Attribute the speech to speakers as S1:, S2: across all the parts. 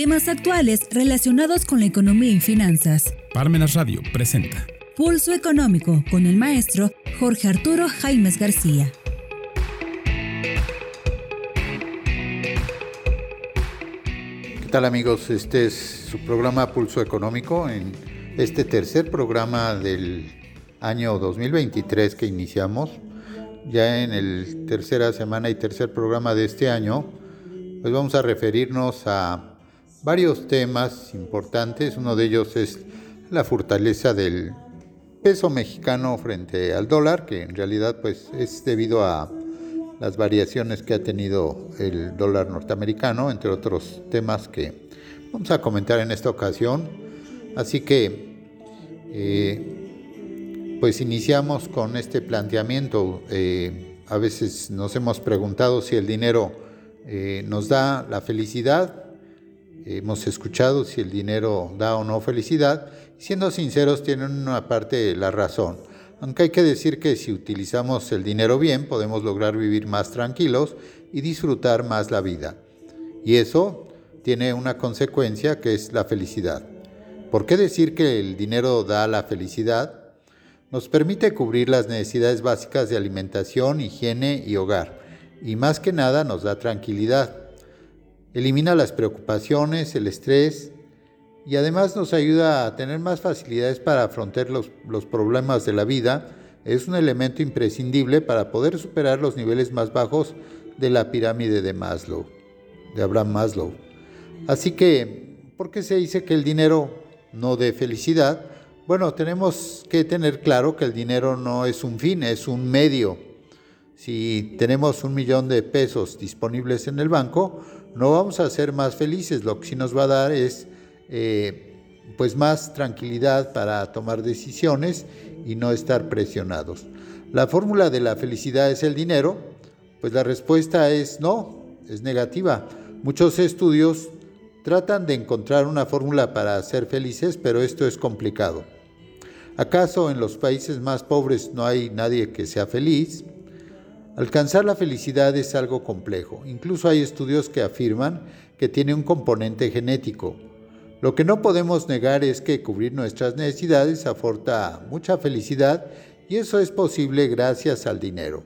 S1: Temas actuales relacionados con la economía y finanzas.
S2: Parmenas Radio presenta
S1: Pulso Económico con el maestro Jorge Arturo Jaimes García.
S3: ¿Qué tal amigos? Este es su programa Pulso Económico en este tercer programa del año 2023 que iniciamos. Ya en el tercera semana y tercer programa de este año, pues vamos a referirnos a varios temas importantes. Uno de ellos es la fortaleza del peso mexicano frente al dólar, que en realidad pues es debido a las variaciones que ha tenido el dólar norteamericano, entre otros temas que vamos a comentar en esta ocasión. Así que eh, pues iniciamos con este planteamiento. Eh, a veces nos hemos preguntado si el dinero eh, nos da la felicidad. Hemos escuchado si el dinero da o no felicidad. Siendo sinceros, tienen una parte la razón. Aunque hay que decir que si utilizamos el dinero bien, podemos lograr vivir más tranquilos y disfrutar más la vida. Y eso tiene una consecuencia que es la felicidad. ¿Por qué decir que el dinero da la felicidad? Nos permite cubrir las necesidades básicas de alimentación, higiene y hogar, y más que nada nos da tranquilidad. Elimina las preocupaciones, el estrés, y además nos ayuda a tener más facilidades para afrontar los, los, problemas de la vida. Es un elemento imprescindible para poder superar los niveles más bajos de la pirámide de Maslow, de Abraham Maslow. Así que, ¿por qué se dice que el dinero no dé felicidad? Bueno, tenemos que tener claro que el dinero no es un fin, es un medio. Si tenemos un millón de pesos disponibles en el banco, no vamos a ser más felices. Lo que sí nos va a dar es eh, pues más tranquilidad para tomar decisiones y no estar presionados. La fórmula de la felicidad es el dinero, pues la respuesta es no, es negativa. Muchos estudios Tratan de encontrar una fórmula para ser felices, pero esto es complicado. ¿Acaso en los países más pobres no hay nadie que sea feliz? Alcanzar la felicidad es algo complejo. Incluso hay estudios que afirman que tiene un componente genético. Lo que no podemos negar es que cubrir nuestras necesidades aporta mucha felicidad y eso es posible gracias al dinero.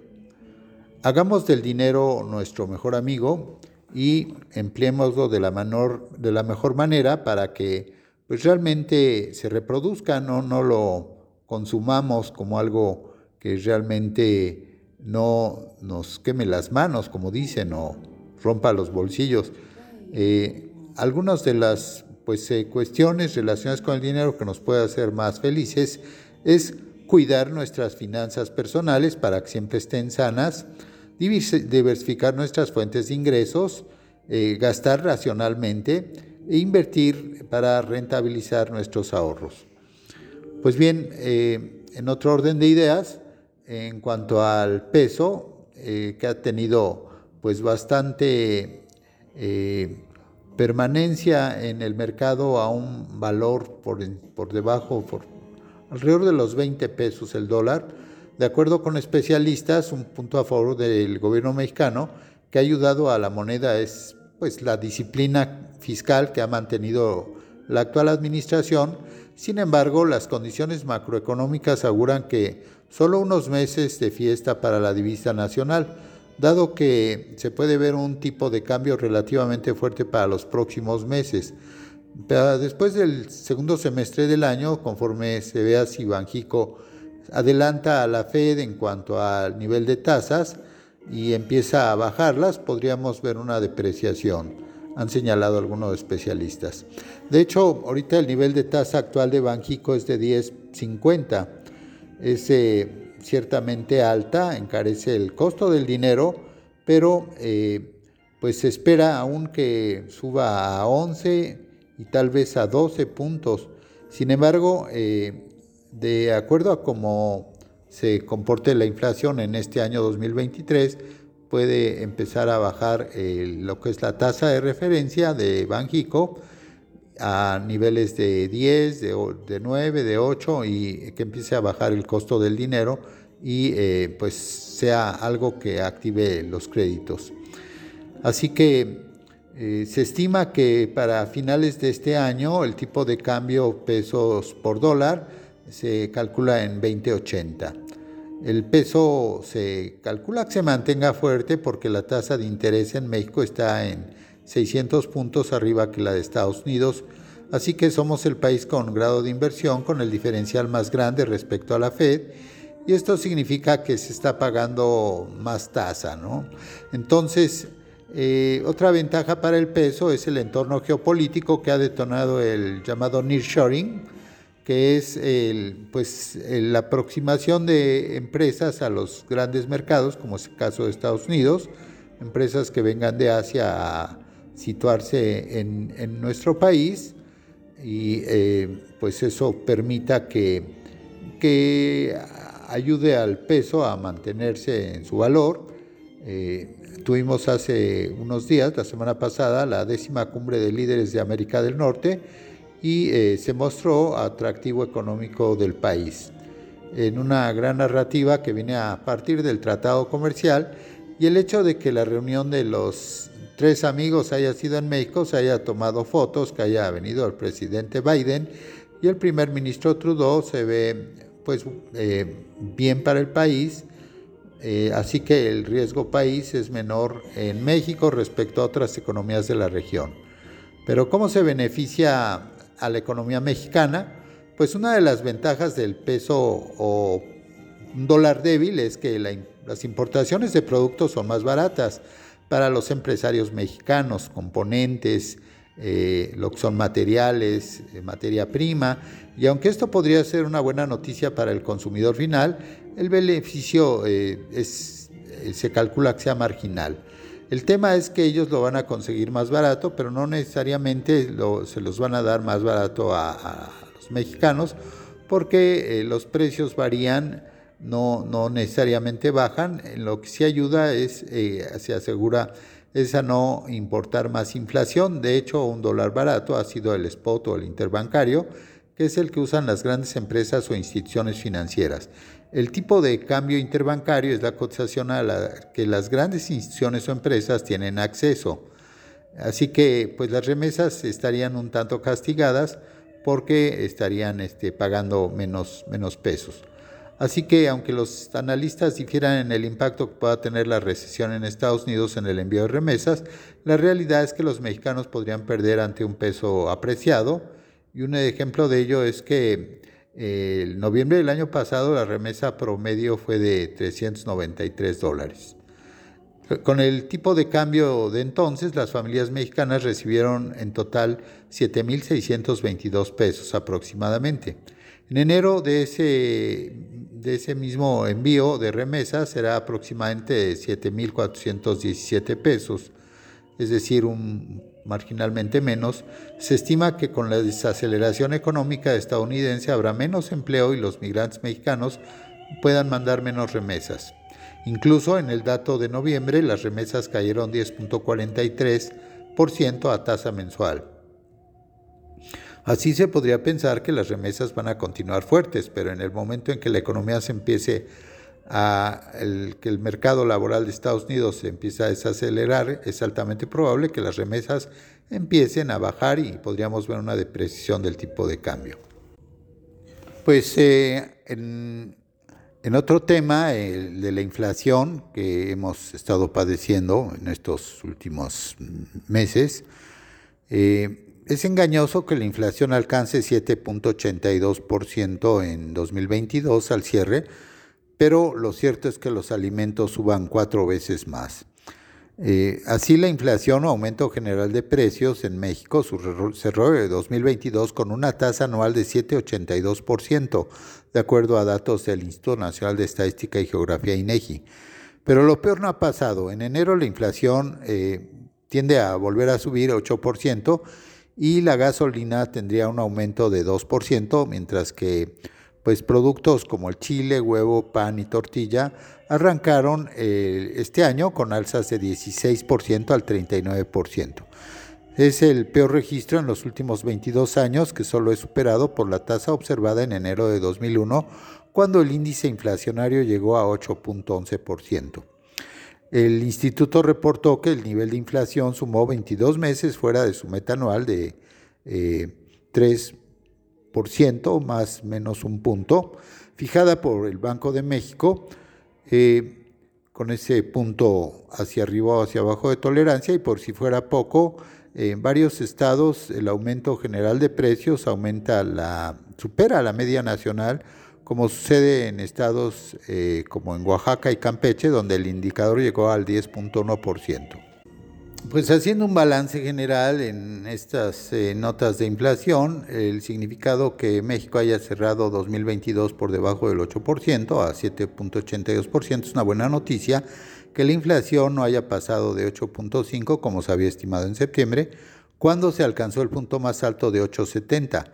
S3: Hagamos del dinero nuestro mejor amigo y empleémoslo de la, mejor manera para que pues realmente se reproduzca, no lo consumamos como algo que realmente no nos queme las manos, como dicen, o rompa los bolsillos. Eh, algunas de las pues, eh, cuestiones relacionadas con el dinero que nos puede hacer más felices es cuidar nuestras finanzas personales para que siempre estén sanas, diversificar nuestras fuentes de ingresos, eh, gastar racionalmente e invertir para rentabilizar nuestros ahorros. Pues bien, en otro orden de ideas, en cuanto al peso, eh, que ha tenido pues bastante permanencia en el mercado a un valor por, por debajo, por alrededor de los 20 pesos el dólar, de acuerdo con especialistas, un punto a favor del gobierno mexicano que ha ayudado a la moneda es pues la disciplina fiscal que ha mantenido la actual administración. Sin embargo, las condiciones macroeconómicas auguran que solo unos meses de fiesta para la divisa nacional, dado que se puede ver un tipo de cambio relativamente fuerte para los próximos meses. Después del segundo semestre del año, conforme se vea si Banjico adelanta a la Fed en cuanto al nivel de tasas y empieza a bajarlas, podríamos ver una depreciación, han señalado algunos especialistas. De hecho, ahorita el nivel de tasa actual de Banjico es de 10.50, es eh, ciertamente alta, encarece el costo del dinero, pero eh, pues se espera aún que suba a 11 y tal vez a 12 puntos. Sin embargo, eh, de acuerdo a cómo se comporte la inflación en este año 2023, puede empezar a bajar lo que es la tasa de referencia de Banjico a niveles de 10, de, 9, de 8 y que empiece a bajar el costo del dinero y eh, pues sea algo que active los créditos. Así que Eh, se estima que para finales de este año el tipo de cambio pesos por dólar se calcula en 2080. El peso se calcula que se mantenga fuerte porque la tasa de interés en México está en 600 puntos arriba que la de Estados Unidos, así que somos el país con grado de inversión con el diferencial más grande respecto a la Fed y esto significa que se está pagando más tasa, ¿no? Entonces, eh, otra ventaja para el peso es el entorno geopolítico que ha detonado el llamado nearshoring, que es pues, la aproximación de empresas a los grandes mercados, como es el caso de Estados Unidos, empresas que vengan de Asia a situarse en, nuestro país y eh, pues eso permita que, que ayude al peso a mantenerse en su valor. Eh, Tuvimos hace unos días, la semana pasada, la décima cumbre de líderes de América del Norte y eh, se mostró atractivo económico del país. En una gran narrativa que viene a partir del tratado comercial y el hecho de que la reunión de los tres amigos haya sido en México, se haya tomado fotos, que haya venido el presidente Biden y el primer ministro Trudeau se ve pues eh, bien para el país eh, así que el riesgo país es menor en México respecto a otras economías de la región. Pero ¿cómo se beneficia a la economía mexicana? Pues una de las ventajas del peso o dólar débil es que las importaciones de productos son más baratas para los empresarios mexicanos, componentes, eh, lo que son materiales, eh, materia prima, y aunque esto podría ser una buena noticia para el consumidor final, el beneficio eh, es, se calcula que sea marginal. El tema es que ellos lo van a conseguir más barato, pero no necesariamente se los van a dar más barato a, los mexicanos, porque los precios varían, no, no necesariamente bajan. Lo que sí ayuda es, se asegura es a no importar más inflación. De hecho, un dólar barato ha sido el spot o el interbancario, que es el que usan las grandes empresas o instituciones financieras. El tipo de cambio interbancario es la cotización a la que las grandes instituciones o empresas tienen acceso. Así que pues las remesas estarían un tanto castigadas porque estarían este, pagando menos, menos pesos. Así que aunque los analistas difieran en el impacto que pueda tener la recesión en Estados Unidos en el envío de remesas, la realidad es que los mexicanos podrían perder ante un peso apreciado y un ejemplo de ello es que eh, el noviembre del año pasado la remesa promedio fue de 393 dólares. Con el tipo de cambio de entonces, las familias mexicanas recibieron en total 7.622 pesos aproximadamente. En enero de ese, de ese mismo envío de remesas será aproximadamente 7.417 pesos, es decir, un, marginalmente menos. Se estima que con la desaceleración económica estadounidense habrá menos empleo y los migrantes mexicanos puedan mandar menos remesas. Incluso en el dato de noviembre las remesas cayeron 10.43% a tasa mensual. Así se podría pensar que las remesas van a continuar fuertes, pero en el momento en que la economía se empiece a que el mercado laboral de Estados Unidos se empiece a desacelerar, es altamente probable que las remesas empiecen a bajar y podríamos ver una depreciación del tipo de cambio. Pues eh, en, otro tema, el de la inflación que hemos estado padeciendo en estos últimos meses, eh, es engañoso que la inflación alcance 7.82% en 2022 al cierre, pero lo cierto es que los alimentos suban cuatro veces más. Eh, así la inflación o aumento general de precios en México cerró de 2022 con una tasa anual de 7,82%, de acuerdo a datos del Instituto Nacional de Estadística y Geografía INEGI. Pero lo peor no ha pasado. En enero la inflación eh, tiende a volver a subir 8% y la gasolina tendría un aumento de 2%, mientras que pues productos como el chile, huevo, pan y tortilla arrancaron eh, este año con alzas de 16% al 39%. Es el peor registro en los últimos 22 años que solo es superado por la tasa observada en enero de 2001, cuando el índice inflacionario llegó a 8.11%. El instituto reportó que el nivel de inflación sumó 22 meses fuera de su meta anual de 3% eh, más menos un punto, fijada por el Banco de México, eh, con ese punto hacia arriba o hacia abajo de tolerancia y por si fuera poco, en varios estados el aumento general de precios aumenta la, supera la media nacional, como sucede en estados eh, como en Oaxaca y Campeche, donde el indicador llegó al 10.1%. Pues haciendo un balance general en estas eh, notas de inflación, el significado que México haya cerrado 2022 por debajo del 8% a 7.82% es una buena noticia, que la inflación no haya pasado de 8.5 como se había estimado en septiembre, cuando se alcanzó el punto más alto de 8.70.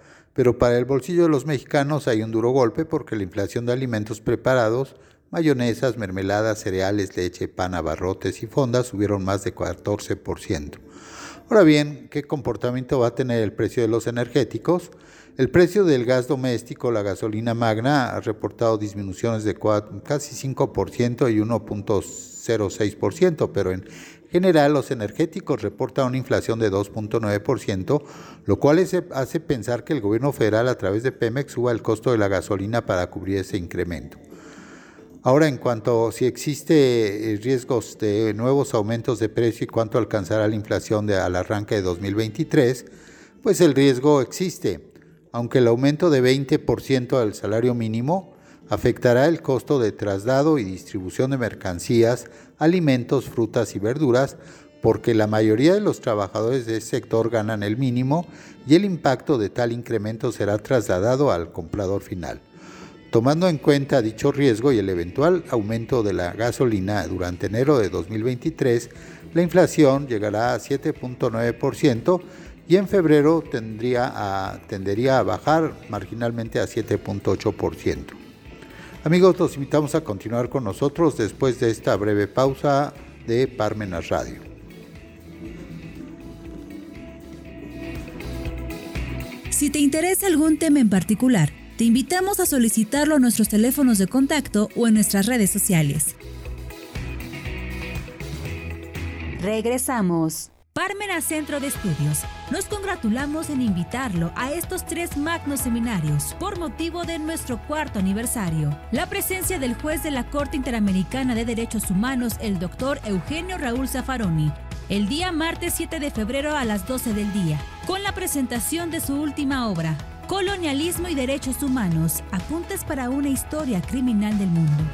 S3: Pero para el bolsillo de los mexicanos hay un duro golpe porque la inflación de alimentos preparados, mayonesas, mermeladas, cereales, leche, pan, abarrotes y fondas subieron más de 14%. Ahora bien, ¿qué comportamiento va a tener el precio de los energéticos? El precio del gas doméstico, la gasolina magna, ha reportado disminuciones de casi 5% y 1.06%, pero en general los energéticos reportan una inflación de 2.9%, lo cual hace pensar que el gobierno federal a través de Pemex suba el costo de la gasolina para cubrir ese incremento. Ahora, en cuanto a si existe eh, riesgos de nuevos aumentos de precio y cuánto alcanzará la inflación al arranque de 2023, pues el riesgo existe aunque el aumento de 20% al salario mínimo afectará el costo de traslado y distribución de mercancías, alimentos, frutas y verduras, porque la mayoría de los trabajadores de ese sector ganan el mínimo y el impacto de tal incremento será trasladado al comprador final. Tomando en cuenta dicho riesgo y el eventual aumento de la gasolina durante enero de 2023, la inflación llegará a 7.9%, y en febrero tendría a, tendería a bajar marginalmente a 7.8%. Amigos, los invitamos a continuar con nosotros después de esta breve pausa de Parmenas Radio.
S1: Si te interesa algún tema en particular, te invitamos a solicitarlo a nuestros teléfonos de contacto o en nuestras redes sociales. Regresamos. Parmena Centro de Estudios. Nos congratulamos en invitarlo a estos tres magnos seminarios por motivo de nuestro cuarto aniversario. La presencia del juez de la Corte Interamericana de Derechos Humanos, el doctor Eugenio Raúl Zaffaroni, el día martes 7 de febrero a las 12 del día, con la presentación de su última obra, Colonialismo y Derechos Humanos, apuntes para una historia criminal del mundo.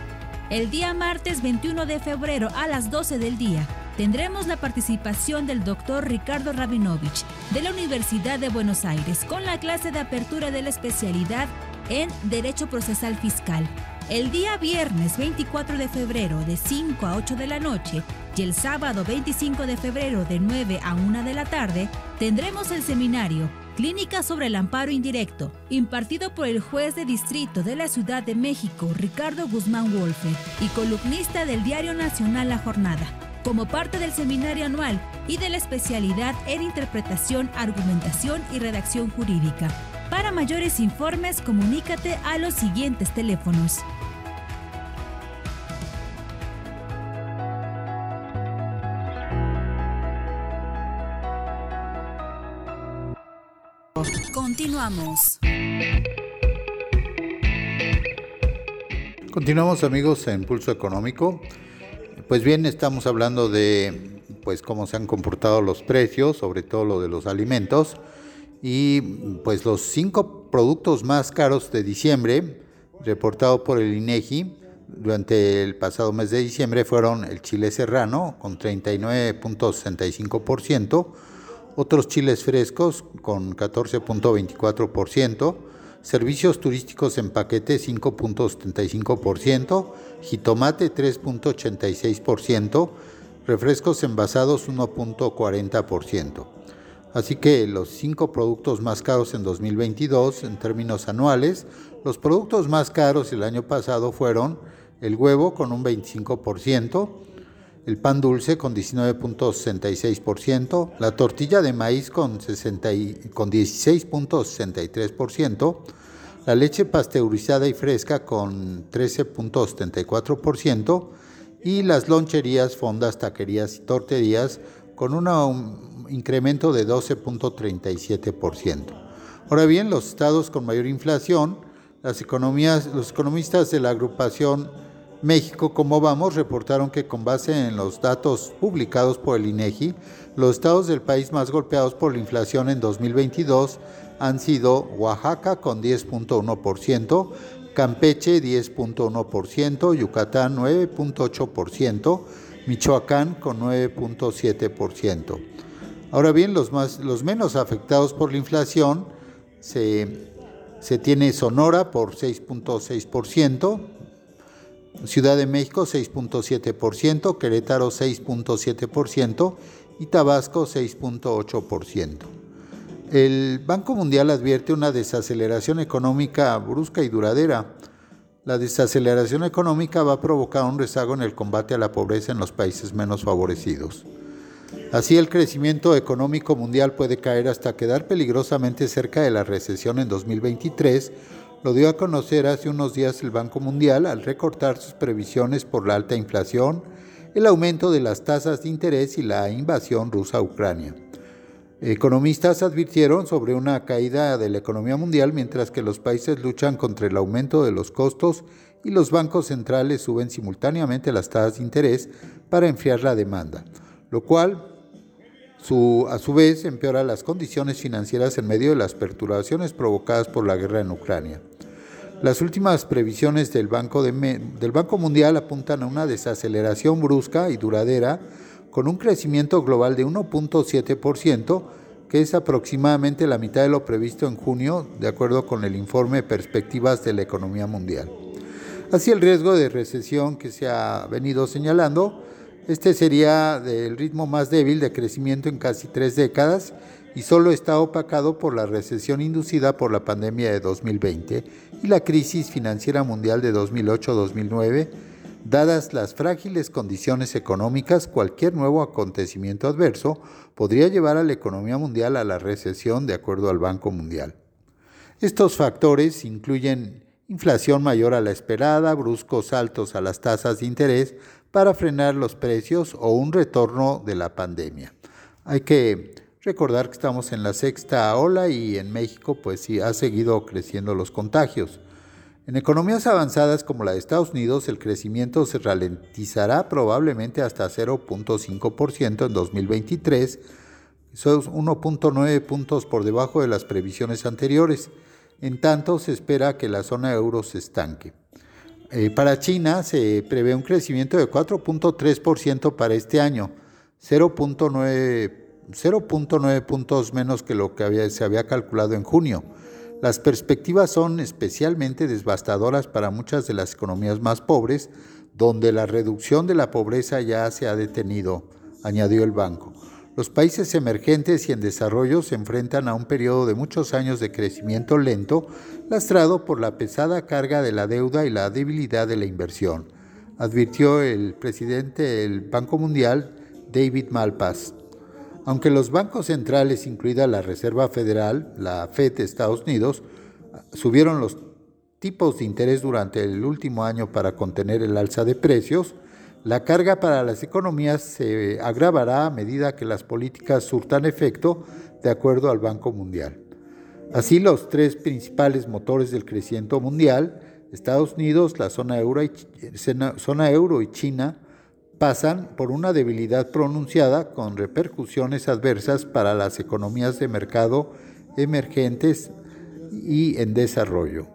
S1: El día martes 21 de febrero a las 12 del día, tendremos la participación del doctor Ricardo Rabinovich de la Universidad de Buenos Aires con la clase de apertura de la especialidad en Derecho Procesal Fiscal. El día viernes 24 de febrero de 5 a 8 de la noche y el sábado 25 de febrero de 9 a 1 de la tarde tendremos el seminario Clínica sobre el amparo indirecto, impartido por el juez de distrito de la Ciudad de México, Ricardo Guzmán Wolfe, y columnista del Diario Nacional La Jornada como parte del seminario anual y de la especialidad en interpretación, argumentación y redacción jurídica. Para mayores informes, comunícate a los siguientes teléfonos. Continuamos.
S3: Continuamos amigos en Pulso Económico. Pues bien, estamos hablando de pues cómo se han comportado los precios, sobre todo lo de los alimentos, y pues los cinco productos más caros de diciembre, reportado por el INEGI durante el pasado mes de diciembre, fueron el chile serrano con 39.65%, otros chiles frescos con 14.24%, servicios turísticos en paquete 5.75%, jitomate 3.86%, refrescos envasados 1.40%. Así que los cinco productos más caros en 2022 en términos anuales, los productos más caros el año pasado fueron el huevo con un 25%, el pan dulce con 19.66%, la tortilla de maíz con, 16.63%, la leche pasteurizada y fresca con 13.74% y las loncherías, fondas, taquerías y torterías con un incremento de 12.37%. Ahora bien, los estados con mayor inflación, las economías, los economistas de la agrupación México, como vamos, reportaron que con base en los datos publicados por el INEGI, los estados del país más golpeados por la inflación en 2022 han sido Oaxaca con 10.1%, Campeche 10.1%, Yucatán 9.8%, Michoacán con 9.7%. Ahora bien, los menos afectados por la inflación se, se tiene Sonora por 6.6%, Ciudad de México 6.7%, Querétaro 6.7% y Tabasco 6.8%. El Banco Mundial advierte una desaceleración económica brusca y duradera. La desaceleración económica va a provocar un rezago en el combate a la pobreza en los países menos favorecidos. Así el crecimiento económico mundial puede caer hasta quedar peligrosamente cerca de la recesión en 2023 lo dio a conocer hace unos días el Banco Mundial al recortar sus previsiones por la alta inflación, el aumento de las tasas de interés y la invasión rusa a Ucrania. Economistas advirtieron sobre una caída de la economía mundial mientras que los países luchan contra el aumento de los costos y los bancos centrales suben simultáneamente las tasas de interés para enfriar la demanda, lo cual a su vez empeora las condiciones financieras en medio de las perturbaciones provocadas por la guerra en Ucrania. Las últimas previsiones del Banco, del Banco Mundial apuntan a una desaceleración brusca y duradera con un crecimiento global de 1.7%, que es aproximadamente la mitad de lo previsto en junio, de acuerdo con el informe Perspectivas de la Economía Mundial. Así el riesgo de recesión que se ha venido señalando, este sería del ritmo más débil de crecimiento en casi tres décadas y solo está opacado por la recesión inducida por la pandemia de 2020 y la crisis financiera mundial de 2008-2009. Dadas las frágiles condiciones económicas, cualquier nuevo acontecimiento adverso podría llevar a la economía mundial a la recesión de acuerdo al Banco Mundial. Estos factores incluyen inflación mayor a la esperada, bruscos saltos a las tasas de interés para frenar los precios o un retorno de la pandemia. Hay que Recordar que estamos en la sexta ola y en México pues sí ha seguido creciendo los contagios. En economías avanzadas como la de Estados Unidos el crecimiento se ralentizará probablemente hasta 0.5% en 2023, eso es 1.9 puntos por debajo de las previsiones anteriores. En tanto se espera que la zona euro se estanque. Eh, para China se prevé un crecimiento de 4.3% para este año, 0.9 0.9 puntos menos que lo que se había calculado en junio. Las perspectivas son especialmente devastadoras para muchas de las economías más pobres, donde la reducción de la pobreza ya se ha detenido, añadió el banco. Los países emergentes y en desarrollo se enfrentan a un periodo de muchos años de crecimiento lento, lastrado por la pesada carga de la deuda y la debilidad de la inversión, advirtió el presidente del Banco Mundial, David Malpass. Aunque los bancos centrales, incluida la Reserva Federal, la FED de Estados Unidos, subieron los tipos de interés durante el último año para contener el alza de precios, la carga para las economías se agravará a medida que las políticas surtan efecto, de acuerdo al Banco Mundial. Así, los tres principales motores del crecimiento mundial, Estados Unidos, la zona euro y, zona euro y China, pasan por una debilidad pronunciada con repercusiones adversas para las economías de mercado emergentes y en desarrollo,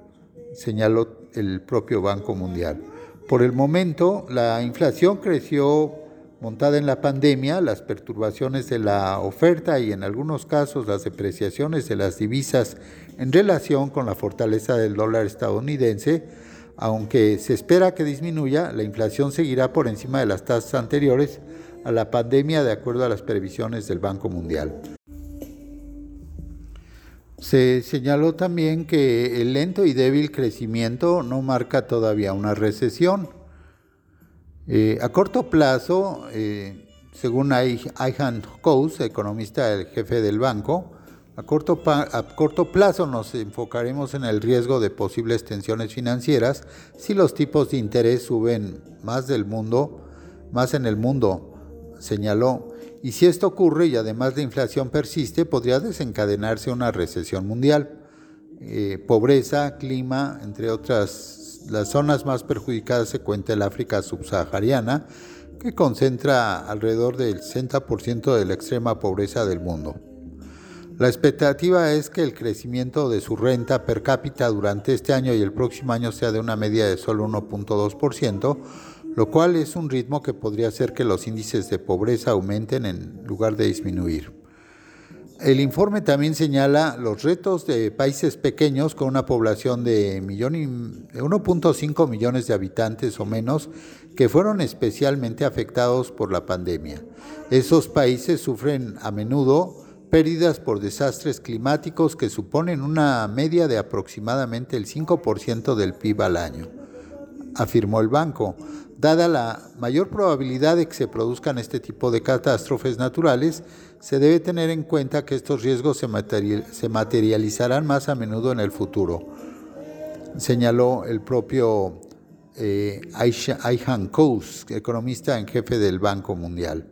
S3: señaló el propio Banco Mundial. Por el momento, la inflación creció montada en la pandemia, las perturbaciones de la oferta y en algunos casos las depreciaciones de las divisas en relación con la fortaleza del dólar estadounidense aunque se espera que disminuya, la inflación seguirá por encima de las tasas anteriores a la pandemia de acuerdo a las previsiones del Banco Mundial. Se señaló también que el lento y débil crecimiento no marca todavía una recesión. Eh, a corto plazo, eh, según Ayhan Kous, economista del jefe del banco, a corto, a corto, plazo nos enfocaremos en el riesgo de posibles tensiones financieras si los tipos de interés suben más del mundo más en el mundo, señaló. Y si esto ocurre y además la inflación persiste, podría desencadenarse una recesión mundial. Eh, pobreza, clima, entre otras, las zonas más perjudicadas se cuenta el África subsahariana, que concentra alrededor del 60% de la extrema pobreza del mundo. La expectativa es que el crecimiento de su renta per cápita durante este año y el próximo año sea de una media de solo 1.2%, lo cual es un ritmo que podría hacer que los índices de pobreza aumenten en lugar de disminuir. El informe también señala los retos de países pequeños con una población de 1.5 millones de habitantes o menos que fueron especialmente afectados por la pandemia. Esos países sufren a menudo pérdidas por desastres climáticos que suponen una media de aproximadamente el 5% del PIB al año, afirmó el banco. Dada la mayor probabilidad de que se produzcan este tipo de catástrofes naturales, se debe tener en cuenta que estos riesgos se, materializarán más a menudo en el futuro, señaló el propio eh, Aihan Kous, economista en jefe del Banco Mundial.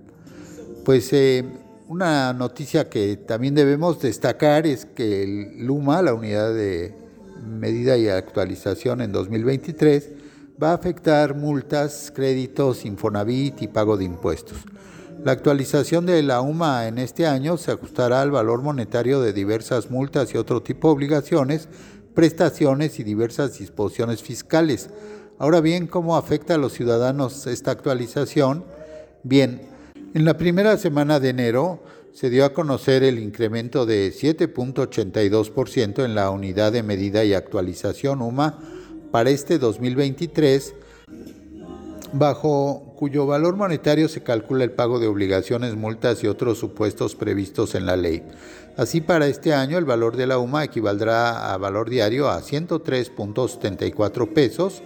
S3: Pues eh, una noticia que también debemos destacar es que el LUMA, la unidad de medida y actualización en 2023, va a afectar multas, créditos, Infonavit y pago de impuestos. La actualización de la UMA en este año se ajustará al valor monetario de diversas multas y otro tipo de obligaciones, prestaciones y diversas disposiciones fiscales. Ahora bien, ¿cómo afecta a los ciudadanos esta actualización? Bien, en la primera semana de enero se dio a conocer el incremento de 7.82% en la unidad de medida y actualización UMA para este 2023, bajo cuyo valor monetario se calcula el pago de obligaciones, multas y otros supuestos previstos en la ley. Así, para este año el valor de la UMA equivaldrá a valor diario a 103.74 pesos,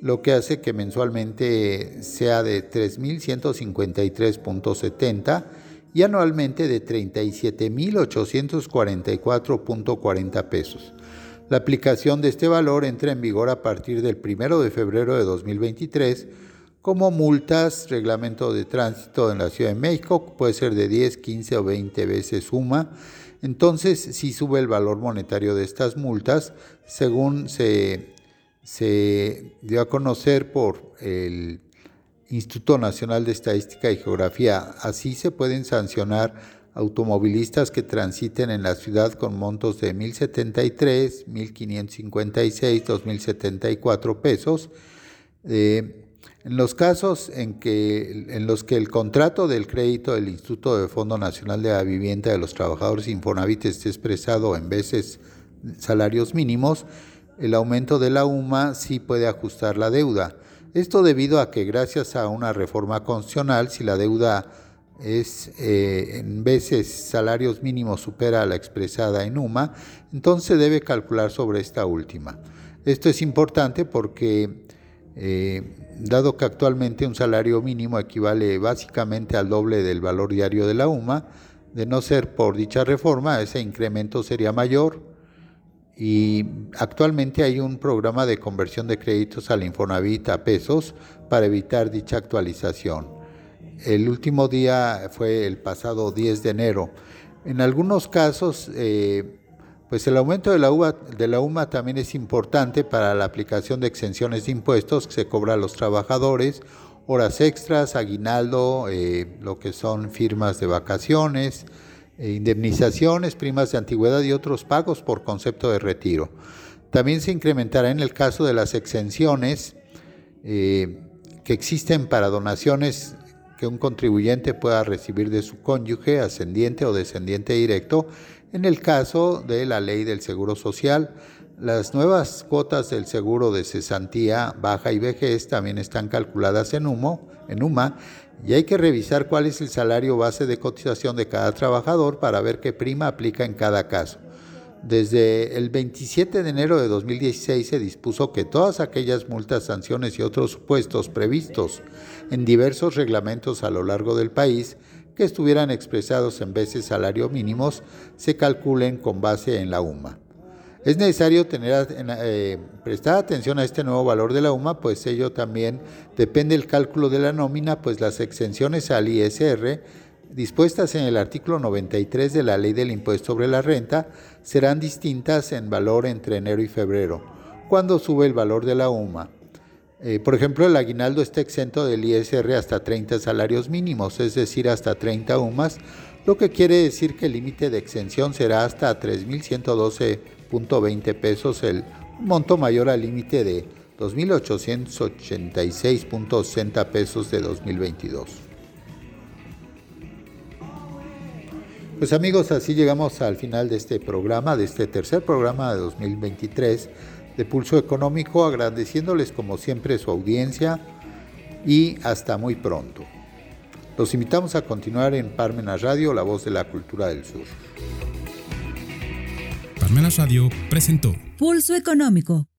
S3: lo que hace que mensualmente sea de 3.153.70 y anualmente de 37.844.40 pesos. La aplicación de este valor entra en vigor a partir del 1 de febrero de 2023 como multas, reglamento de tránsito en la Ciudad de México, puede ser de 10, 15 o 20 veces suma. Entonces, si sube el valor monetario de estas multas, según se, se dio a conocer por el Instituto Nacional de Estadística y Geografía. Así se pueden sancionar automovilistas que transiten en la ciudad con montos de 1.073, 1.556, 2.074 pesos. Eh, en los casos en, que, en los que el contrato del crédito del Instituto de Fondo Nacional de la Vivienda de los Trabajadores Infonavit esté expresado en veces salarios mínimos, el aumento de la UMA sí puede ajustar la deuda. Esto debido a que gracias a una reforma constitucional, si la deuda es eh, en veces salarios mínimos supera a la expresada en UMA, entonces debe calcular sobre esta última. Esto es importante porque, eh, dado que actualmente un salario mínimo equivale básicamente al doble del valor diario de la UMA, de no ser por dicha reforma, ese incremento sería mayor y actualmente hay un programa de conversión de créditos al Infonavit a pesos para evitar dicha actualización. El último día fue el pasado 10 de enero. En algunos casos, eh, pues el aumento de la, UMA también es importante para la aplicación de exenciones de impuestos que se cobra a los trabajadores, horas extras, aguinaldo, eh, lo que son firmas de vacaciones, eh, indemnizaciones, primas de antigüedad y otros pagos por concepto de retiro. También se incrementará en el caso de las exenciones que existen para donaciones que un contribuyente pueda recibir de su cónyuge, ascendiente o descendiente directo, en el caso de la ley del Seguro Social. Las nuevas cuotas del seguro de cesantía, baja y vejez también están calculadas en, humo, en UMA y hay que revisar cuál es el salario base de cotización de cada trabajador para ver qué prima aplica en cada caso. Desde el 27 de enero de 2016 se dispuso que todas aquellas multas, sanciones y otros supuestos previstos en diversos reglamentos a lo largo del país que estuvieran expresados en veces salario mínimos se calculen con base en la UMA. Es necesario eh, prestar atención a este nuevo valor de la UMA, pues ello también depende del cálculo de la nómina, pues las exenciones al ISR dispuestas en el artículo 93 de la Ley del Impuesto sobre la Renta serán distintas en valor entre enero y febrero, cuando sube el valor de la UMA. Eh, por ejemplo, el aguinaldo está exento del ISR hasta 30 salarios mínimos, es decir, hasta 30 UMAS, lo que quiere decir que el límite de exención será hasta 3.112.20 pesos, el monto mayor al límite de 2.886.60 pesos de 2022. Pues amigos, así llegamos al final de este programa, de este tercer programa de 2023 de Pulso Económico, agradeciéndoles como siempre su audiencia y hasta muy pronto. Los invitamos a continuar en Parmenas Radio, la voz de la cultura del sur.
S2: Parmenas Radio presentó
S1: Pulso Económico